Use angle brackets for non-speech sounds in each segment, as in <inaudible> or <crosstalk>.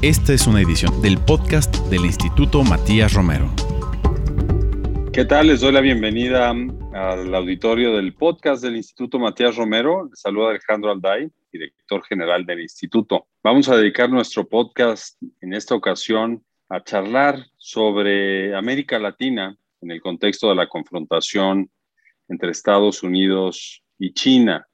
Esta es una edición del podcast del Instituto Matías Romero. ¿Qué tal? Les doy la bienvenida al auditorio del podcast del Instituto Matías Romero. Les saluda Alejandro Alday, director general del instituto. Vamos a dedicar nuestro podcast en esta ocasión a charlar sobre América Latina en el contexto de la confrontación entre Estados Unidos y China.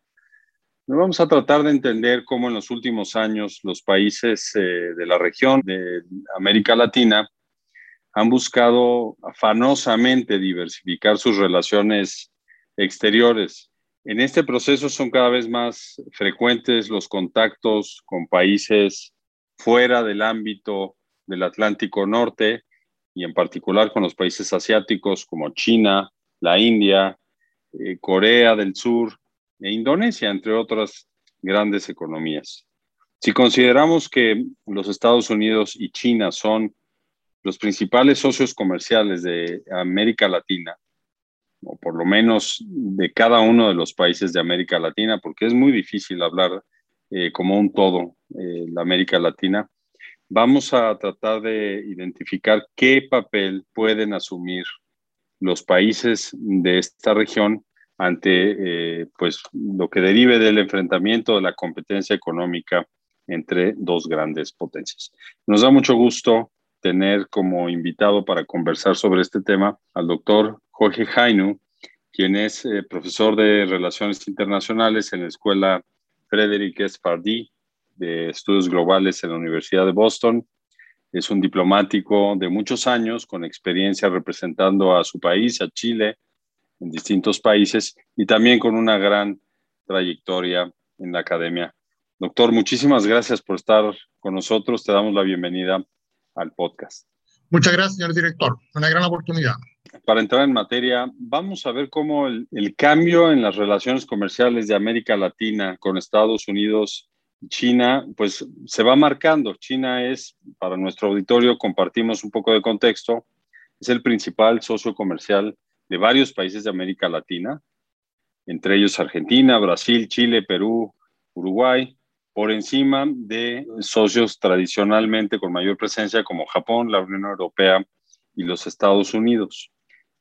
Vamos a tratar de entender cómo en los últimos años los países eh, de la región de América Latina han buscado afanosamente diversificar sus relaciones exteriores. En este proceso son cada vez más frecuentes los contactos con países fuera del ámbito del Atlántico Norte y en particular con los países asiáticos como China, la India, eh, Corea del Sur e Indonesia, entre otras grandes economías. Si consideramos que los Estados Unidos y China son los principales socios comerciales de América Latina, o por lo menos de cada uno de los países de América Latina, porque es muy difícil hablar eh, como un todo eh, la América Latina, vamos a tratar de identificar qué papel pueden asumir los países de esta región ante eh, pues, lo que derive del enfrentamiento de la competencia económica entre dos grandes potencias. Nos da mucho gusto tener como invitado para conversar sobre este tema al doctor Jorge Jainu, quien es eh, profesor de Relaciones Internacionales en la Escuela Frederick S. Pardee de Estudios Globales en la Universidad de Boston. Es un diplomático de muchos años con experiencia representando a su país, a Chile, en distintos países y también con una gran trayectoria en la academia. Doctor, muchísimas gracias por estar con nosotros. Te damos la bienvenida al podcast. Muchas gracias, señor director. Una gran oportunidad. Para entrar en materia, vamos a ver cómo el, el cambio en las relaciones comerciales de América Latina con Estados Unidos y China, pues se va marcando. China es, para nuestro auditorio, compartimos un poco de contexto, es el principal socio comercial de varios países de América Latina, entre ellos Argentina, Brasil, Chile, Perú, Uruguay, por encima de socios tradicionalmente con mayor presencia como Japón, la Unión Europea y los Estados Unidos.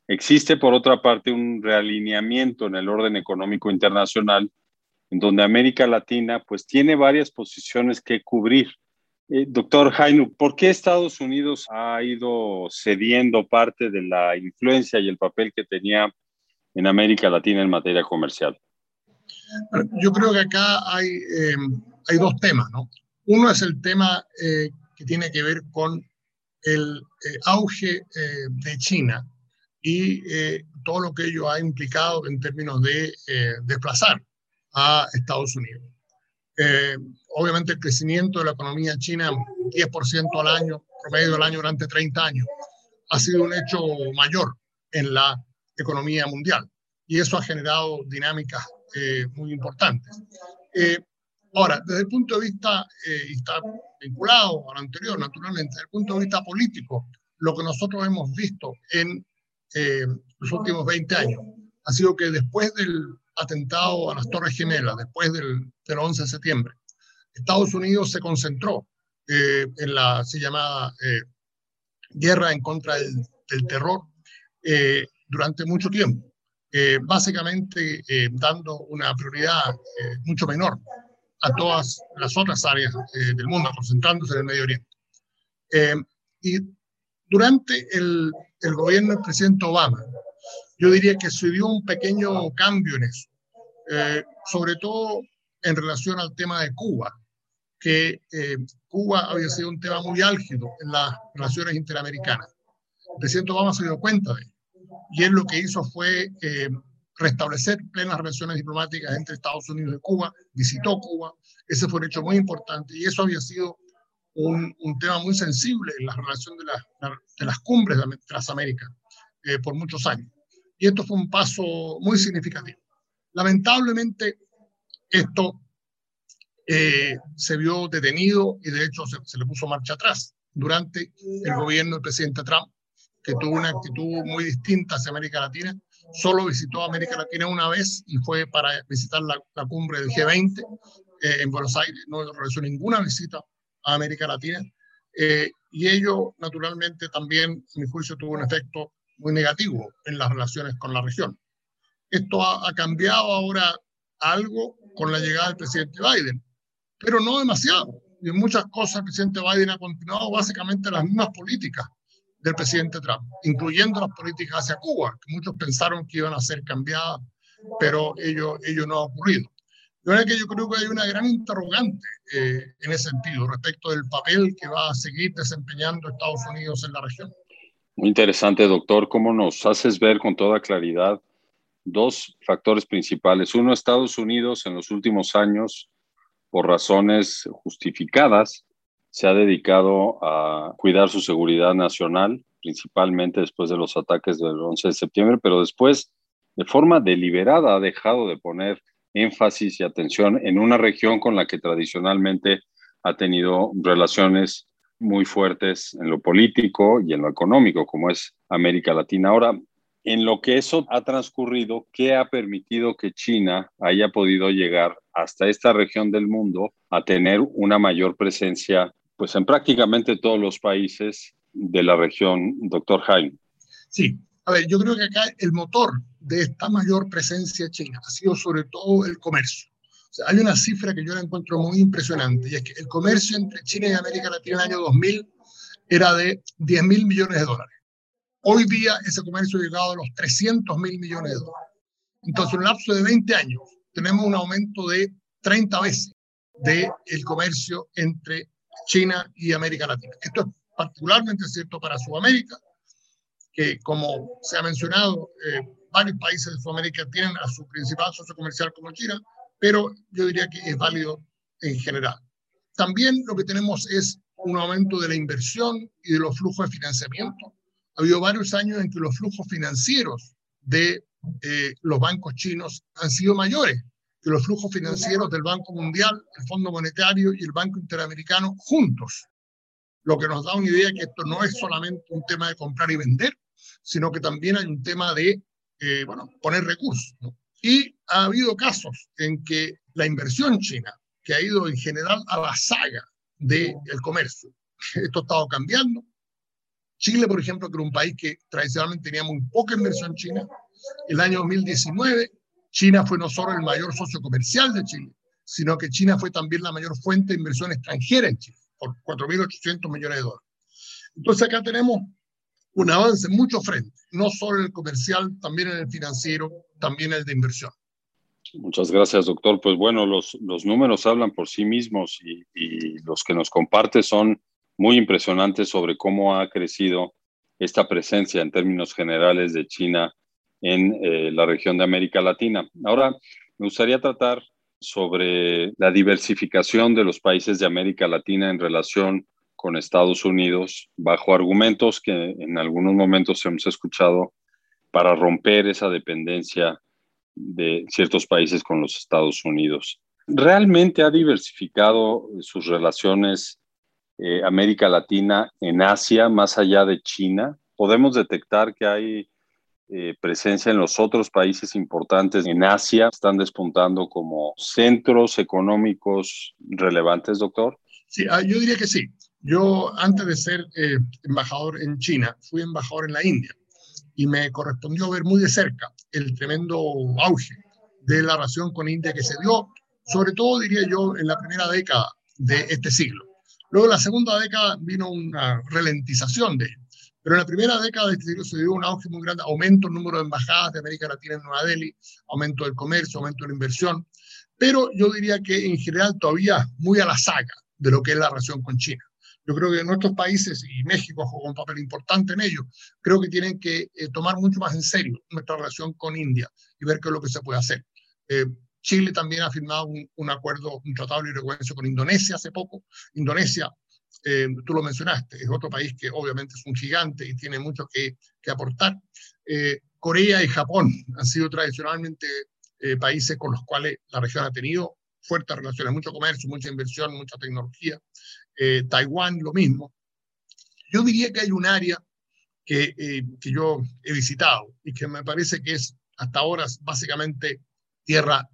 Existe, por otra parte, un realineamiento en el orden económico internacional, en donde América Latina pues tiene varias posiciones que cubrir eh, doctor Jainu, ¿por qué Estados Unidos ha ido cediendo parte de la influencia y el papel que tenía en América Latina en materia comercial? Yo creo que acá hay, eh, hay dos temas, ¿no? Uno es el tema eh, que tiene que ver con el auge de China y todo lo que ello ha implicado en términos de desplazar a Estados Unidos. Eh, obviamente el crecimiento de la economía china, 10% al año, promedio al año durante 30 años, ha sido un hecho mayor en la economía mundial y eso ha generado dinámicas eh, muy importantes. Eh, ahora, desde el punto de vista, y está vinculado a lo anterior, naturalmente, desde el punto de vista político, lo que nosotros hemos visto en los últimos 20 años ha sido que después del atentado a las Torres Gemelas, después del, del 11 de septiembre, Estados Unidos se concentró eh, en la así llamada eh, guerra en contra del, del terror eh, durante mucho tiempo, básicamente dando una prioridad mucho menor a todas las otras áreas del mundo, concentrándose en el Medio Oriente. y durante el, el gobierno del presidente Obama, yo diría que se dio un pequeño cambio en eso, eh, sobre todo en relación al tema de Cuba, que eh, Cuba había sido un tema muy álgido en las relaciones interamericanas. El presidente Obama se dio cuenta de ello y él lo que hizo fue eh, restablecer plenas relaciones diplomáticas entre Estados Unidos y Cuba, visitó Cuba, ese fue un hecho muy importante y eso había sido un, un tema muy sensible en la relación de, la, de las cumbres de las Américas por muchos años y esto fue un paso muy significativo. Lamentablemente, esto eh, se vio detenido y de hecho se, le puso marcha atrás durante el gobierno del presidente Trump, que tuvo una actitud muy distinta hacia América Latina. Solo visitó América Latina una vez y fue para visitar la, cumbre del G20 eh, en Buenos Aires. No realizó ninguna visita a América Latina. Eh, y ello, naturalmente, también, a mi juicio, tuvo un efecto muy negativo en las relaciones con la región. Esto ha, cambiado ahora algo con la llegada del presidente Biden, pero no demasiado. Y en muchas cosas el presidente Biden ha continuado básicamente las mismas políticas del presidente Trump, incluyendo las políticas hacia Cuba, que muchos pensaron que iban a ser cambiadas, pero ello, ello no ha ocurrido. Que yo creo que hay una gran interrogante eh, en ese sentido respecto del papel que va a seguir desempeñando Estados Unidos en la región. Muy interesante, doctor. ¿Cómo nos haces ver con toda claridad dos factores principales? Uno, Estados Unidos en los últimos años, por razones justificadas, se ha dedicado a cuidar su seguridad nacional, principalmente después de los ataques del 11 de septiembre, pero después, de forma deliberada, ha dejado de poner énfasis y atención en una región con la que tradicionalmente ha tenido relaciones muy fuertes en lo político y en lo económico, como es América Latina. Ahora, en lo que eso ha transcurrido, ¿qué ha permitido que China haya podido llegar hasta esta región del mundo a tener una mayor presencia pues en prácticamente todos los países de la región, doctor Jaime? Sí, a ver, yo creo que acá el motor de esta mayor presencia china ha sido sobre todo el comercio. Sea, hay una cifra que yo la encuentro muy impresionante y es que el comercio entre China y América Latina en el año 2000 era de 10 mil millones de dólares. Hoy día ese comercio ha llegado a los 300 mil millones de dólares. Entonces, en un lapso de 20 años, tenemos un aumento de 30 veces del el comercio entre China y América Latina. Esto es particularmente cierto para Sudamérica, que como se ha mencionado, eh, varios países de Sudamérica tienen a su principal socio comercial como China, pero yo diría que es válido en general. También lo que tenemos es un aumento de la inversión y de los flujos de financiamiento. Ha habido varios años en que los flujos financieros de eh, los bancos chinos han sido mayores que los flujos financieros del Banco Mundial, el Fondo Monetario y el Banco Interamericano juntos. Lo que nos da una idea que esto no es solamente un tema de comprar y vender, sino que también hay un tema de eh, bueno, poner recursos. Y ha habido casos en que la inversión china, que ha ido en general a la saga del comercio, esto ha estado cambiando. Chile, por ejemplo, que era un país que tradicionalmente tenía muy poca inversión china, el año 2019 China fue no solo el mayor socio comercial de Chile, sino que China fue también la mayor fuente de inversión extranjera en Chile, por 4.800 millones de dólares. Entonces acá tenemos un avance en muchos frentes, no solo en el comercial, también en el financiero, también en el de inversión. Muchas gracias, doctor. Pues bueno, los, los números hablan por sí mismos y, y, los que nos comparte son muy impresionantes sobre cómo ha crecido esta presencia en términos generales de China en eh, la región de América Latina. Ahora, me gustaría tratar sobre la diversificación de los países de América Latina en relación con Estados Unidos bajo argumentos que en algunos momentos hemos escuchado para romper esa dependencia de ciertos países con los Estados Unidos. ¿Realmente ha diversificado sus relaciones eh, América Latina en Asia más allá de China? ¿Podemos detectar que hay eh, presencia en los otros países importantes en Asia? ¿Están despuntando como centros económicos relevantes, doctor? Sí, ah, yo diría que sí. Yo, antes de ser eh, embajador en China, fui embajador en la India y me correspondió ver muy de cerca el tremendo auge de la relación con India que se dio, sobre todo, diría yo, en la primera década de este siglo. Luego, en la segunda década, vino una ralentización de Pero en la primera década de este siglo se dio un auge muy grande, aumento el número de embajadas de América Latina en Nueva Delhi, aumento del comercio, aumento de la inversión. Pero yo diría que en general todavía muy a la saga de lo que es la relación con China. Yo creo que nuestros países, y México juega un papel importante en ello, creo que tienen que eh, tomar mucho más en serio nuestra relación con India y ver qué es lo que se puede hacer. Eh, Chile también ha firmado un, un, acuerdo, un tratado de libre comercio con Indonesia hace poco. Indonesia, eh, tú lo mencionaste, es otro país que obviamente es un gigante y tiene mucho que, que aportar. Eh, Corea y Japón han sido tradicionalmente eh, países con los cuales la región ha tenido fuertes relaciones, mucho comercio, mucha inversión, mucha tecnología eh, Taiwán lo mismo. Yo diría que hay un área que, eh, que yo he visitado y que me parece que es hasta ahora básicamente tierra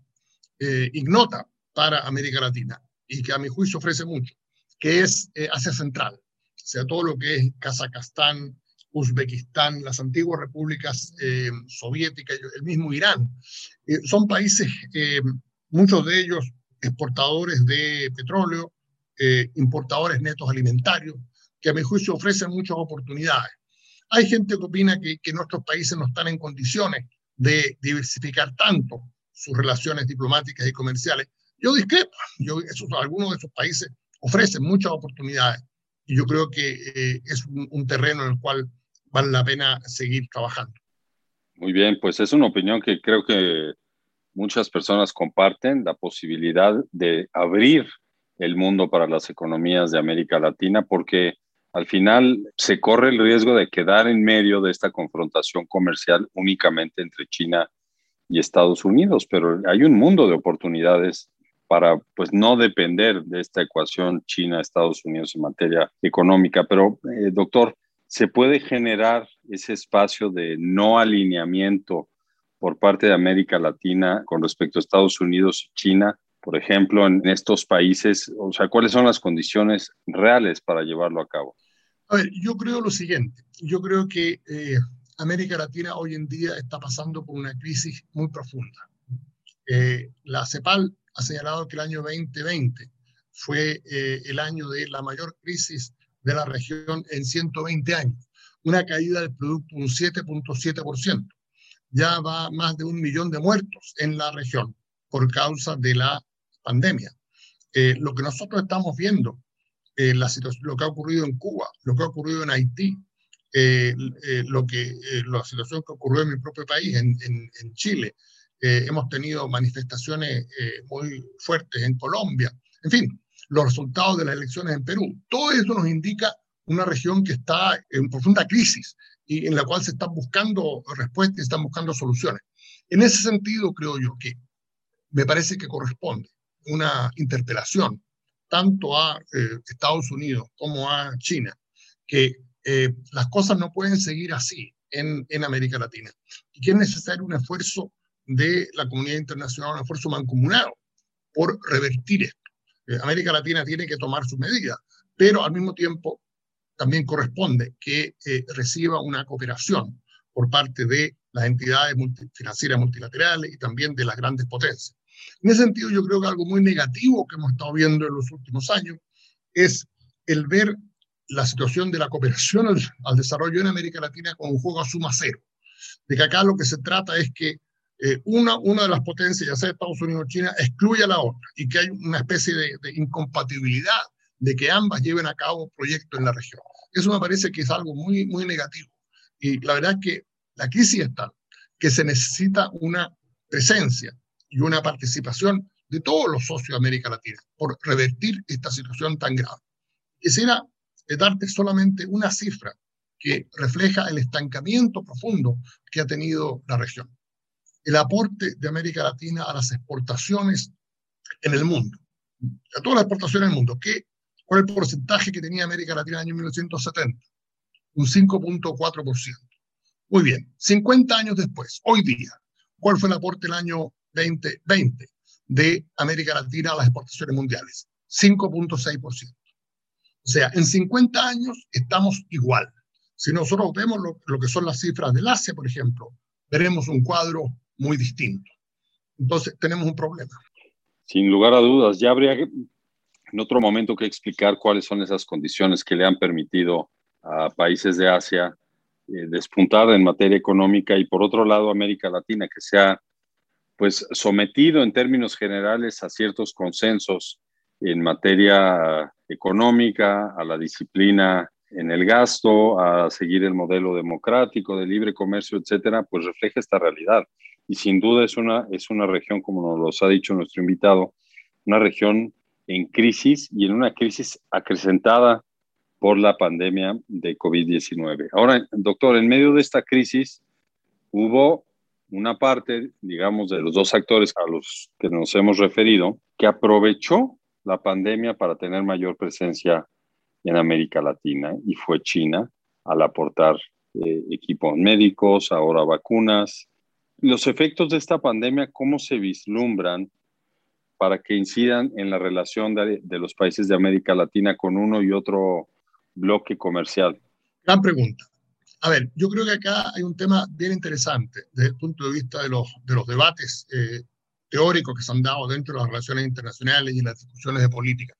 eh, ignota para América Latina y que a mi juicio ofrece mucho, que es Asia Central. sea, todo lo que es Kazajstán, Uzbekistán, las antiguas repúblicas eh, soviéticas, el mismo Irán. Eh, son países, eh, muchos de ellos exportadores de petróleo, importadores netos alimentarios, que a mi juicio ofrecen muchas oportunidades. Hay gente que opina que, nuestros países no están en condiciones de diversificar tanto sus relaciones diplomáticas y comerciales. Yo discrepo. Yo, esos, algunos de esos países ofrecen muchas oportunidades y yo creo que es un, un, terreno en el cual vale la pena seguir trabajando. Muy bien, pues es una opinión que creo que muchas personas comparten, la posibilidad de abrir el mundo para las economías de América Latina, porque al final se corre el riesgo de quedar en medio de esta confrontación comercial únicamente entre China y Estados Unidos, pero hay un mundo de oportunidades para pues no depender de esta ecuación China-Estados Unidos en materia económica. Pero, eh, doctor, se puede generar ese espacio de no alineamiento por parte de América Latina con respecto a Estados Unidos y China, por ejemplo, en estos países? O sea, ¿cuáles son las condiciones reales para llevarlo a cabo? A ver, yo creo lo siguiente. Yo creo que eh, América Latina hoy en día está pasando por una crisis muy profunda. Eh, la CEPAL ha señalado que el año 2020 fue eh, el año de la mayor crisis de la región en 120 años, una caída del producto un 7.7%. Ya va más de un millón de muertos en la región por causa de la pandemia. Eh, lo que nosotros estamos viendo, eh, la situación, lo que ha ocurrido en Cuba, lo que ha ocurrido en Haití, eh, lo que, la situación que ocurrió en mi propio país, en, en, en Chile, hemos tenido manifestaciones muy fuertes en Colombia, en fin, los resultados de las elecciones en Perú. Todo eso nos indica una región que está en profunda crisis y en la cual se están buscando respuestas y están buscando soluciones. En ese sentido, creo yo que me parece que corresponde una interpelación tanto a eh, Estados Unidos como a China, que eh, las cosas no pueden seguir así en, en América Latina y que es necesario un esfuerzo de la comunidad internacional, un esfuerzo mancomunado por revertir esto. Eh, América Latina tiene que tomar sus medidas, pero al mismo tiempo también corresponde que reciba una cooperación por parte de las entidades financieras multilaterales y también de las grandes potencias. En ese sentido, yo creo que algo muy negativo que hemos estado viendo en los últimos años es el ver la situación de la cooperación al, al desarrollo en América Latina con un juego a suma cero. De que acá lo que se trata es que eh, una, una de las potencias, ya sea Estados Unidos o China, excluye a la otra y que hay una especie de, incompatibilidad de que ambas lleven a cabo proyectos en la región. Eso me parece que es algo muy, muy negativo. Y la verdad es que la crisis es tal que se necesita una presencia y una participación de todos los socios de América Latina por revertir esta situación tan grave. Quisiera darte solamente una cifra que refleja el estancamiento profundo que ha tenido la región el aporte de América Latina a las exportaciones en el mundo, a todas las exportaciones en el mundo. ¿Qué, ¿Cuál el porcentaje que tenía América Latina en el año 1970? Un 5.4%. Muy bien, 50 años después, hoy día, ¿cuál fue el aporte del año 2020 de América Latina a las exportaciones mundiales? 5.6%. O sea, en 50 años estamos igual. Si nosotros vemos lo, lo, que son las cifras del Asia, por ejemplo, veremos un cuadro muy distinto. Entonces, tenemos un problema. Sin lugar a dudas, ya habría en otro momento que explicar cuáles son esas condiciones que le han permitido a países de Asia eh, despuntar en materia económica y por otro lado América Latina que se ha pues sometido en términos generales a ciertos consensos en materia económica, a la disciplina en el gasto, a seguir el modelo democrático de libre comercio, etcétera, pues refleja esta realidad y sin duda es una, es una región, como nos lo ha dicho nuestro invitado, una región en crisis y en una crisis acrecentada por la pandemia de COVID-19. Ahora, doctor, en medio de esta crisis hubo una parte, digamos, de los dos actores a los que nos hemos referido, que aprovechó la pandemia para tener mayor presencia en América Latina y fue China al aportar eh, equipos médicos, ahora vacunas, los efectos de esta pandemia, ¿cómo se vislumbran para que incidan en la relación de, los países de América Latina con uno y otro bloque comercial? Gran pregunta. A ver, yo creo que acá hay un tema bien interesante desde el punto de vista de los, de los debates eh, teóricos que se han dado dentro de las relaciones internacionales y las discusiones de política.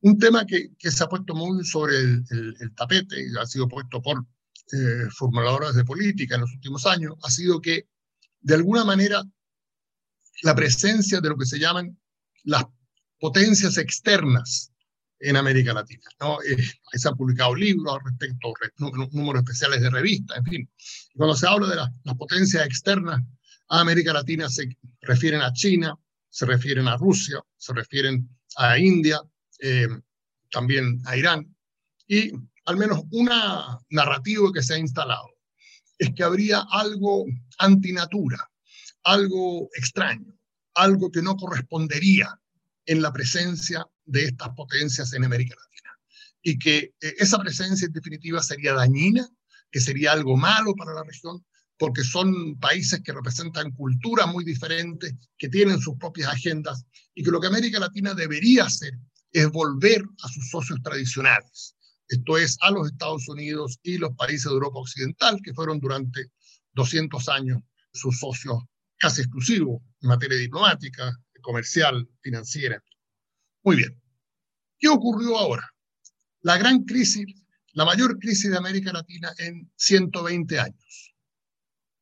Un tema que, que se ha puesto muy sobre el, el, tapete y ha sido puesto por eh, formuladores de política en los últimos años ha sido que, de alguna manera, la presencia de lo que se llaman las potencias externas en América Latina. ¿no? Eh, se han publicado libros al respecto, números especiales de revistas, en fin. Cuando se habla de las potencias externas a América Latina, se refieren a China, se refieren a Rusia, se refieren a India, eh, también a Irán. Y al menos una narrativa que se ha instalado es que habría algo antinatura, algo extraño, algo que no correspondería en la presencia de estas potencias en América Latina. Y que eh, esa presencia en definitiva sería dañina, que sería algo malo para la región, porque son países que representan culturas muy diferentes, que tienen sus propias agendas, y que lo que América Latina debería hacer es volver a sus socios tradicionales, esto es, a los Estados Unidos y los países de Europa Occidental, que fueron durante 200 años sus socios casi exclusivos en materia diplomática, comercial, financiera. Muy bien. ¿Qué ocurrió ahora? La gran crisis, la mayor crisis de América Latina en 120 años.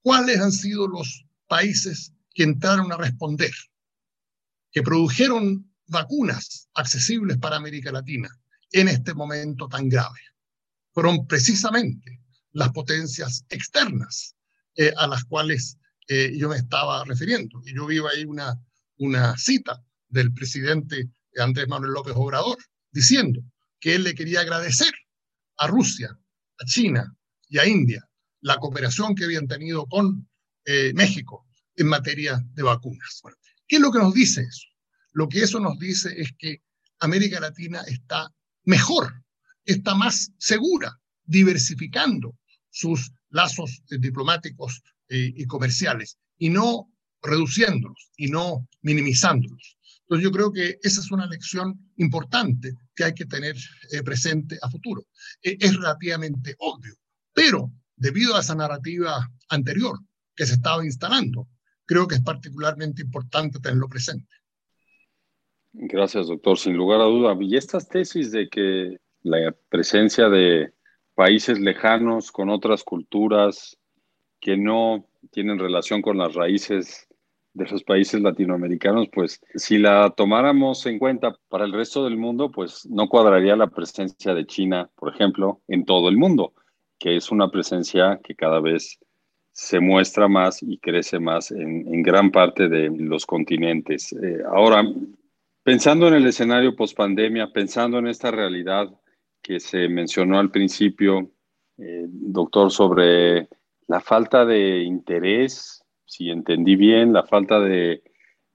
¿Cuáles han sido los países que entraron a responder? Que produjeron vacunas accesibles para América Latina en este momento tan grave. Fueron precisamente las potencias externas eh, a las cuales eh, yo me estaba refiriendo. Y yo vi ahí una, una cita del presidente Andrés Manuel López Obrador, diciendo que él le quería agradecer a Rusia, a China y a India la cooperación que habían tenido con eh, México en materia de vacunas. ¿Qué es lo que nos dice eso? Lo que eso nos dice es que América Latina está mejor, está más segura, diversificando sus lazos eh, diplomáticos eh, y comerciales y no reduciéndolos y no minimizándolos. Entonces yo creo que esa es una lección importante que hay que tener eh, presente a futuro. E, es relativamente obvio, pero debido a esa narrativa anterior que se estaba instalando, creo que es particularmente importante tenerlo presente. Gracias, doctor. Sin lugar a duda. Y estas tesis de que la presencia de países lejanos con otras culturas que no tienen relación con las raíces de los países latinoamericanos, pues si la tomáramos en cuenta para el resto del mundo, pues no cuadraría la presencia de China, por ejemplo, en todo el mundo, que es una presencia que cada vez se muestra más y crece más en, gran parte de los continentes. Eh, ahora, pensando en el escenario post-pandemia, pensando en esta realidad que se mencionó al principio, eh, doctor, sobre la falta de interés si entendí bien, la falta de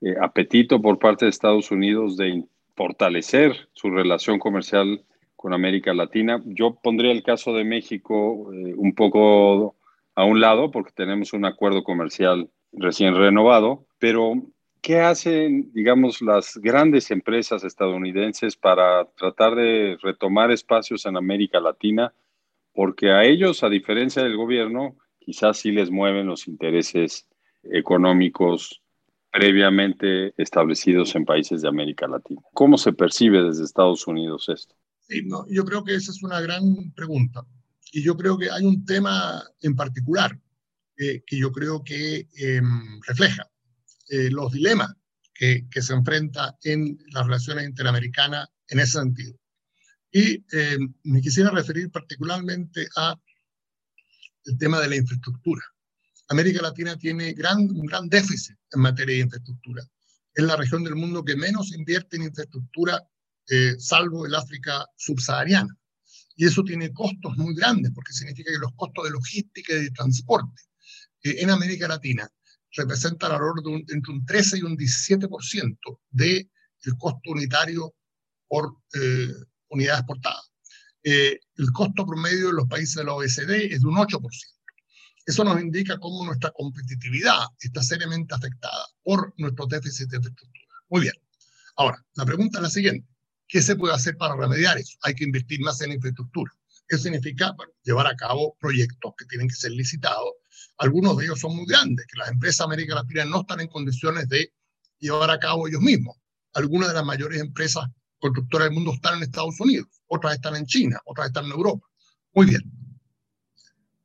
eh, apetito por parte de Estados Unidos de fortalecer su relación comercial con América Latina. Yo pondría el caso de México eh, un poco a un lado porque tenemos un acuerdo comercial recién renovado, pero ¿qué hacen, digamos, las grandes empresas estadounidenses para tratar de retomar espacios en América Latina? Porque a ellos, a diferencia del gobierno, quizás sí les mueven los intereses económicos previamente establecidos en países de América Latina. ¿Cómo se percibe desde Estados Unidos esto? Sí, no, yo creo que esa es una gran pregunta. Y yo creo que hay un tema en particular que yo creo que em, refleja eh, los dilemas que, que, se enfrenta en las relaciones interamericanas en ese sentido. Y em, me quisiera referir particularmente a el tema de la infraestructura. América Latina tiene gran, un gran déficit en materia de infraestructura. Es la región del mundo que menos invierte en infraestructura, eh, salvo el África subsahariana. Y eso tiene costos muy grandes, porque significa que los costos de logística y de transporte eh, en América Latina representan alrededor de entre un 13 y un 17% del costo unitario por eh, unidad exportada. el costo promedio de los países de la OECD es de un 8%. Eso nos indica cómo nuestra competitividad está seriamente afectada por nuestro déficit de infraestructura. Muy bien. Ahora, la pregunta es la siguiente. ¿Qué se puede hacer para remediar eso? Hay que invertir más en infraestructura. Eso significa llevar a cabo proyectos que tienen que ser licitados. Algunos de ellos son muy grandes, que las empresas de América Latina no están en condiciones de llevar a cabo ellos mismos. Algunas de las mayores empresas constructoras del mundo están en Estados Unidos, otras están en China, otras están en Europa. Muy bien.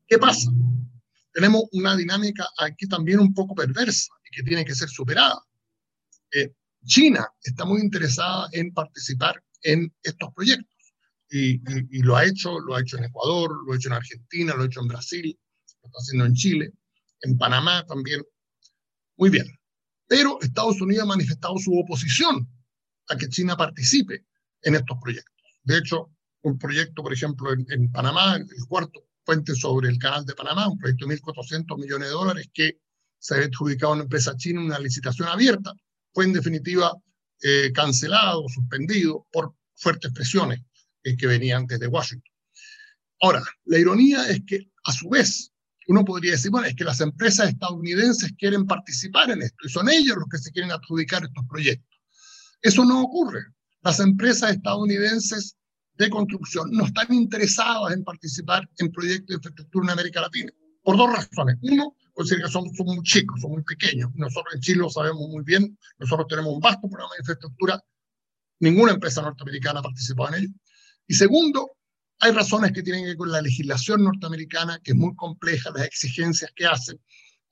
¿Qué pasa? Tenemos una dinámica aquí también un poco perversa y que tiene que ser superada. Eh, China está muy interesada en participar en estos proyectos y, lo ha hecho, lo ha hecho en Ecuador, lo ha hecho en Argentina, lo ha hecho en Brasil, lo está haciendo en Chile, en Panamá también. Muy bien. Pero Estados Unidos ha manifestado su oposición a que China participe en estos proyectos. De hecho, un proyecto, por ejemplo, en, en Panamá, el cuarto puente sobre el canal de Panamá, un proyecto de 1.400 millones de dólares que se había adjudicado a una empresa china una licitación abierta, fue en definitiva eh, cancelado, suspendido por fuertes presiones eh, que venían desde Washington. Ahora, la ironía es que a su vez uno podría decir, bueno, es que las empresas estadounidenses quieren participar en esto y son ellos los que se quieren adjudicar estos proyectos. Eso no ocurre. Las empresas estadounidenses de construcción no están interesadas en participar en proyectos de infraestructura en América Latina, por dos razones. Uno, pues que son, son muy chicos, son muy pequeños. Nosotros en Chile lo sabemos muy bien, nosotros tenemos un vasto programa de infraestructura, ninguna empresa norteamericana ha participado en ello. Y segundo, hay razones que tienen que ver con la legislación norteamericana, que es muy compleja, las exigencias que hacen,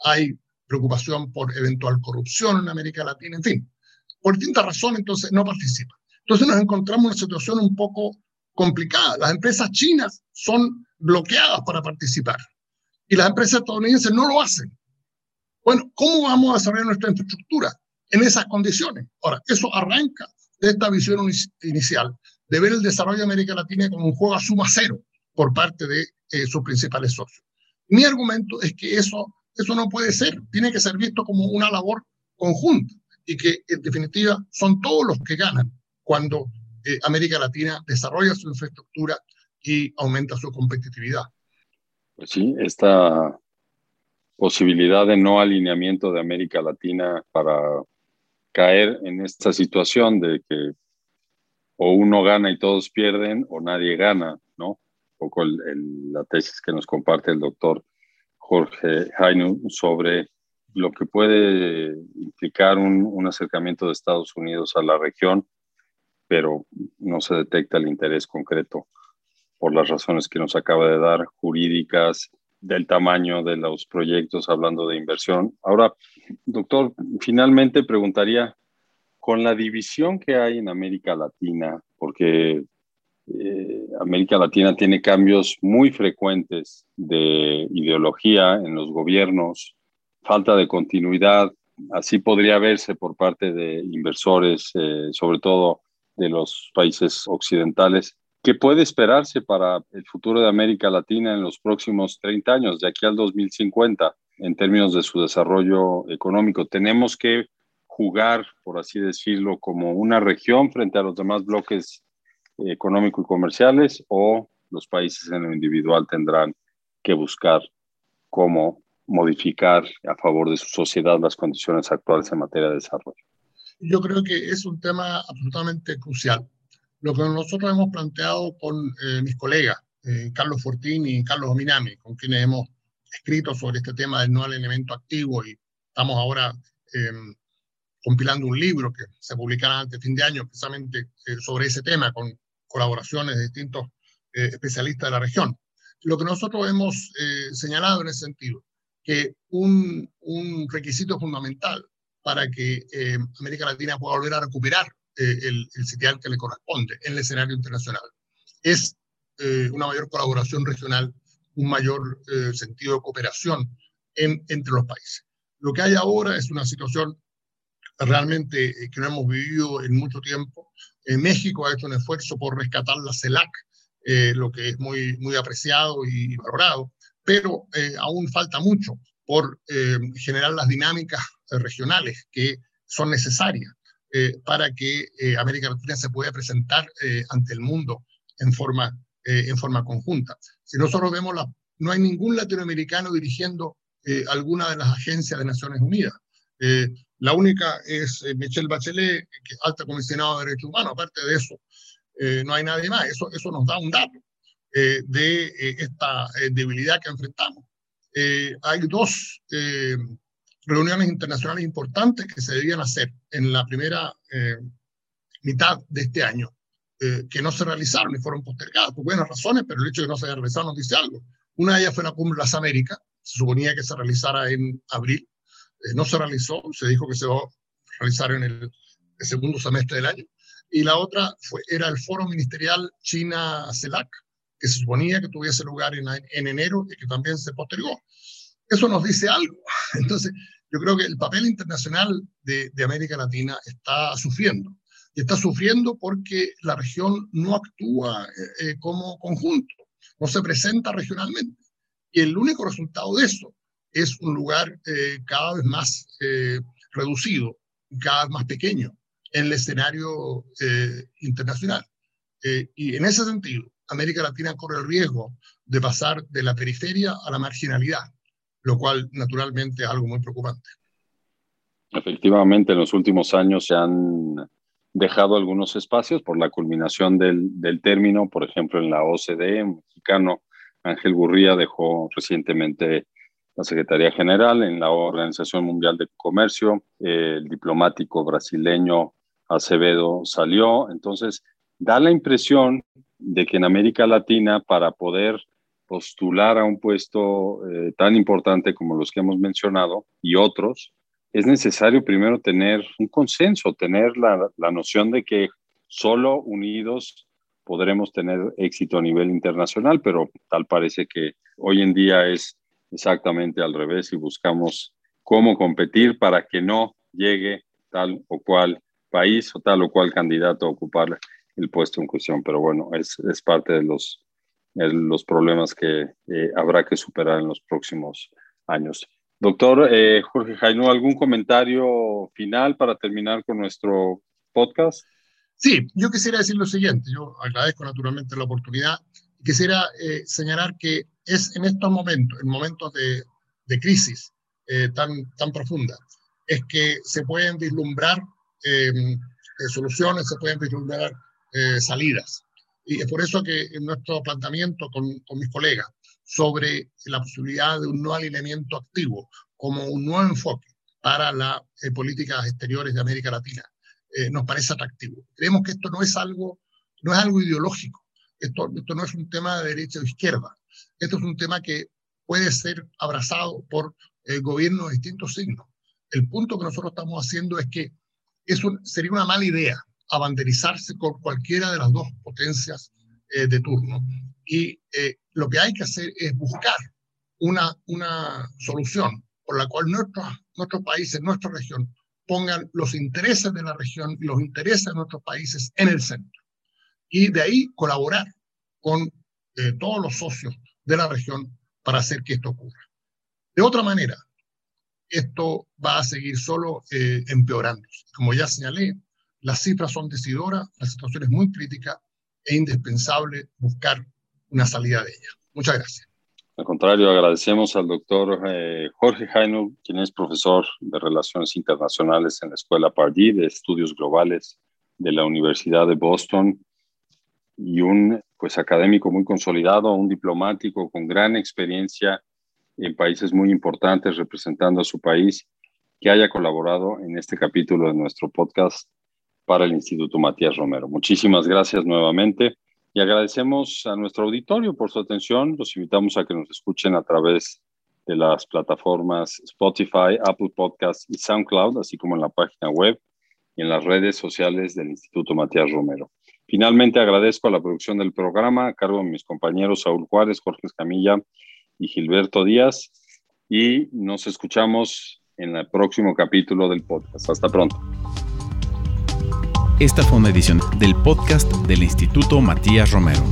hay preocupación por eventual corrupción en América Latina, en fin, por distintas razones entonces no participan. Entonces nos encontramos en una situación un poco complicada. Las empresas chinas son bloqueadas para participar y las empresas estadounidenses no lo hacen. Bueno, ¿cómo vamos a desarrollar nuestra infraestructura en esas condiciones? Ahora, eso arranca de esta visión inicial de ver el desarrollo de América Latina como un juego a suma cero por parte de eh, sus principales socios. Mi argumento es que eso, eso no puede ser, tiene que ser visto como una labor conjunta y que en definitiva son todos los que ganan cuando eh, América Latina desarrolla su infraestructura y aumenta su competitividad. Pues sí, esta posibilidad de no alineamiento de América Latina para caer en esta situación de que o uno gana y todos pierden o nadie gana, ¿no? Un poco la tesis que nos comparte el doctor Jorge Hainu sobre lo que puede implicar un, un acercamiento de Estados Unidos a la región pero no se detecta el interés concreto por las razones que nos acaba de dar, jurídicas, del tamaño de los proyectos, hablando de inversión. Ahora, doctor, finalmente preguntaría, con la división que hay en América Latina, porque eh, América Latina tiene cambios muy frecuentes de ideología en los gobiernos, falta de continuidad, así podría verse por parte de inversores, eh, sobre todo de los países occidentales. ¿Qué puede esperarse para el futuro de América Latina en los próximos 30 años, de aquí al 2050, en términos de su desarrollo económico? Tenemos que jugar, por así decirlo, como una región frente a los demás bloques económicos y comerciales o los países en lo individual tendrán que buscar cómo modificar a favor de su sociedad las condiciones actuales en materia de desarrollo yo creo que es un tema absolutamente crucial. Lo que nosotros hemos planteado con eh, mis colegas, eh, Carlos Fortín y Carlos Ominami, con quienes hemos escrito sobre este tema del no elemento activo y estamos ahora em, compilando un libro que se publicará antes de fin de año precisamente eh, sobre ese tema con colaboraciones de distintos especialistas de la región. Lo que nosotros hemos señalado en ese sentido, que un, un requisito fundamental para que eh, América Latina pueda volver a recuperar eh, el, el, sitial que le corresponde en el escenario internacional. Es eh, una mayor colaboración regional, un mayor sentido de cooperación en, entre los países. Lo que hay ahora es una situación realmente que no hemos vivido en mucho tiempo. México ha hecho un esfuerzo por rescatar la CELAC, lo que es muy, muy apreciado y valorado, pero aún falta mucho por generar las dinámicas regionales que son necesarias eh, para que eh, América Latina se pueda presentar eh, ante el mundo en forma, en forma conjunta. Si nosotros vemos, la, no hay ningún latinoamericano dirigiendo alguna de las agencias de Naciones Unidas. la única es Michelle Bachelet, que alta comisionada de derechos humanos. Aparte de eso, no hay nadie más. Eso, eso nos da un dato. de esta debilidad que enfrentamos. Hay dos reuniones internacionales importantes que se debían hacer en la primera mitad de este año, que no se realizaron y fueron postergadas por buenas razones, pero el hecho de que no se haya realizado nos dice algo. Una de ellas fue la cumbre de las Américas, se suponía que se realizara en abril, no se realizó, se dijo que se va a realizar en el, segundo semestre del año. Y la otra fue, era el foro ministerial China-CELAC, que se suponía que tuviese lugar en, en enero y que también se postergó. Eso nos dice algo. <laughs> Entonces, yo creo que el papel internacional de, de, América Latina está sufriendo. Y está sufriendo porque la región no actúa eh, eh, como conjunto, no se presenta regionalmente. Y el único resultado de eso es un lugar eh, cada vez más reducido, cada vez más pequeño en el escenario eh, internacional. Eh, y en ese sentido, América Latina corre el riesgo de pasar de la periferia a la marginalidad, lo cual naturalmente es algo muy preocupante. Efectivamente, en los últimos años se han dejado algunos espacios por la culminación del, término, por ejemplo, en la OCDE, mexicano Ángel Gurría dejó recientemente la Secretaría General en la Organización Mundial de Comercio, el diplomático brasileño Acevedo salió. Entonces, da la impresión de que en América Latina, para poder postular a un puesto eh, tan importante como los que hemos mencionado y otros, es necesario primero tener un consenso, tener la, la noción de que solo unidos podremos tener éxito a nivel internacional, pero tal parece que hoy en día es exactamente al revés y buscamos cómo competir para que no llegue tal o cual país o tal o cual candidato a ocupar el puesto en cuestión. Pero bueno, es, es parte de los, los problemas que eh, habrá que superar en los próximos años. Doctor eh, Jorge Jaino, ¿algún comentario final para terminar con nuestro podcast? Sí, yo quisiera decir lo siguiente. Yo agradezco naturalmente la oportunidad quisiera eh, señalar que es en estos momentos, en momentos de, de crisis tan, tan profunda, es que se pueden vislumbrar Em, eh, soluciones, se pueden vislumbrar eh, salidas. Y es por eso que en nuestro planteamiento con, con, mis colegas sobre la posibilidad de un nuevo alineamiento activo como un nuevo enfoque para las eh, políticas exteriores de América Latina nos parece atractivo. Creemos que esto no es algo, no es algo ideológico, esto, esto no es un tema de derecha o izquierda, esto es un tema que puede ser abrazado por gobiernos de distintos signos. El punto que nosotros estamos haciendo es que sería una mala idea abanderizarse con cualquiera de las dos potencias eh, de turno. Y eh, lo que hay que hacer es buscar una, una solución por la cual nuestros, nuestros países, nuestra región, pongan los intereses de la región y los intereses de nuestros países en el centro. Y de ahí colaborar con eh, todos los socios de la región para hacer que esto ocurra. De otra manera, esto va a seguir solo eh, empeorando. Como ya señalé, las cifras son decidoras, la situación es muy crítica e indispensable buscar una salida de ella. Muchas gracias. Al contrario, agradecemos al doctor eh, Jorge Jaino, quien es profesor de Relaciones Internacionales en la Escuela Pardee de Estudios Globales de la Universidad de Boston y un pues académico muy consolidado, un diplomático con gran experiencia en países muy importantes representando a su país, que haya colaborado en este capítulo de nuestro podcast para el Instituto Matías Romero. Muchísimas gracias nuevamente y agradecemos a nuestro auditorio por su atención. Los invitamos a que nos escuchen a través de las plataformas Spotify, Apple Podcasts y SoundCloud, así como en la página web y en las redes sociales del Instituto Matías Romero. Finalmente agradezco a la producción del programa a cargo de mis compañeros Saúl Juárez, Jorge Escamilla y Gilberto Díaz. Y nos escuchamos en el próximo capítulo del podcast. Hasta pronto. Esta fue una edición del podcast del Instituto Matías Romero.